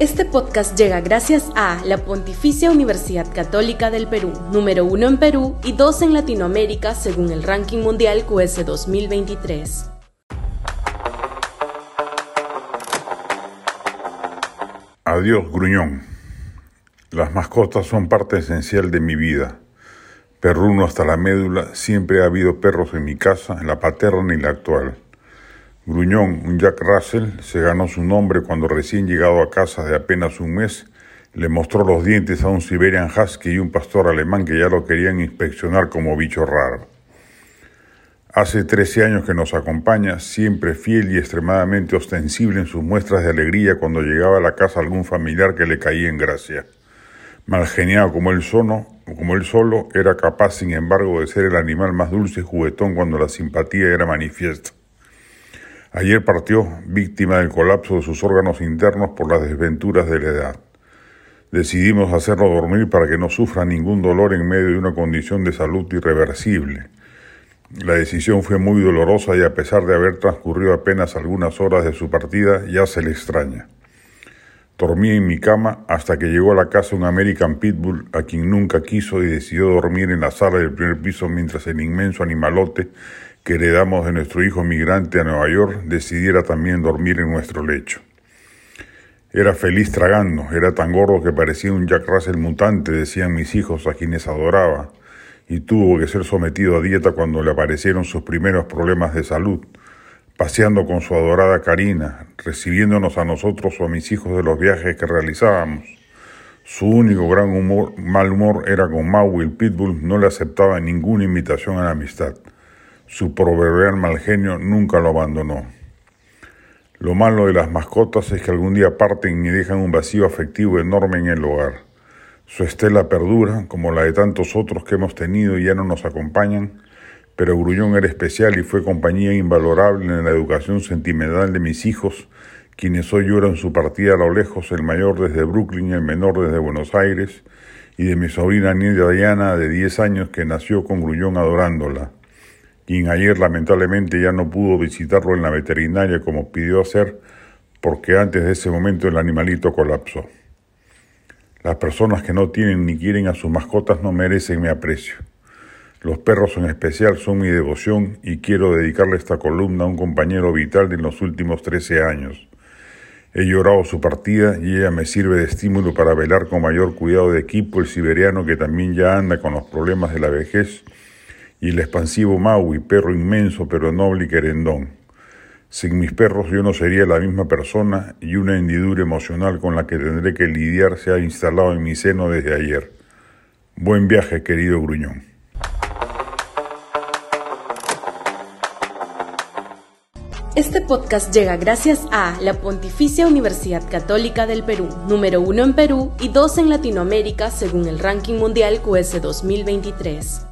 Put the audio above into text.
Este podcast llega gracias a la Pontificia Universidad Católica del Perú, número uno en Perú y dos en Latinoamérica según el ranking mundial QS 2023. Adiós, gruñón. Las mascotas son parte esencial de mi vida. Perruno hasta la médula, siempre ha habido perros en mi casa, en la paterna y la actual. Gruñón, un Jack Russell, se ganó su nombre cuando recién llegado a casa de apenas un mes, le mostró los dientes a un Siberian Husky y un pastor alemán que ya lo querían inspeccionar como bicho raro. Hace 13 años que nos acompaña, siempre fiel y extremadamente ostensible en sus muestras de alegría cuando llegaba a la casa algún familiar que le caía en gracia. Malgeniado como él, como él solo, era capaz, sin embargo, de ser el animal más dulce y juguetón cuando la simpatía era manifiesta. Ayer partió, víctima del colapso de sus órganos internos por las desventuras de la edad. Decidimos hacerlo dormir para que no sufra ningún dolor en medio de una condición de salud irreversible. La decisión fue muy dolorosa y a pesar de haber transcurrido apenas algunas horas de su partida, ya se le extraña. Dormí en mi cama hasta que llegó a la casa un American Pitbull a quien nunca quiso y decidió dormir en la sala del primer piso mientras el inmenso animalote que heredamos de nuestro hijo migrante a Nueva York decidiera también dormir en nuestro lecho. Era feliz tragando, era tan gordo que parecía un Jack Russell mutante, decían mis hijos a quienes adoraba, y tuvo que ser sometido a dieta cuando le aparecieron sus primeros problemas de salud, paseando con su adorada Karina, recibiéndonos a nosotros o a mis hijos de los viajes que realizábamos. Su único gran humor, mal humor era con Maui, pitbull, no le aceptaba ninguna invitación a la amistad. Su proverbial mal genio nunca lo abandonó. Lo malo de las mascotas es que algún día parten y dejan un vacío afectivo enorme en el hogar. Su estela perdura, como la de tantos otros que hemos tenido y ya no nos acompañan, pero Gruñón era especial y fue compañía invalorable en la educación sentimental de mis hijos, quienes hoy lloran su partida a lo lejos, el mayor desde Brooklyn, el menor desde Buenos Aires, y de mi sobrina Nidia Diana, de 10 años, que nació con Gruñón adorándola quien ayer lamentablemente ya no pudo visitarlo en la veterinaria como pidió hacer porque antes de ese momento el animalito colapsó. Las personas que no tienen ni quieren a sus mascotas no merecen mi aprecio. Los perros en especial son mi devoción y quiero dedicarle esta columna a un compañero vital de los últimos 13 años. He llorado su partida y ella me sirve de estímulo para velar con mayor cuidado de equipo el siberiano que también ya anda con los problemas de la vejez y el expansivo Maui, perro inmenso pero noble y querendón. Sin mis perros yo no sería la misma persona y una hendidura emocional con la que tendré que lidiar se ha instalado en mi seno desde ayer. Buen viaje, querido Gruñón. Este podcast llega gracias a la Pontificia Universidad Católica del Perú, número uno en Perú y dos en Latinoamérica según el ranking mundial QS 2023.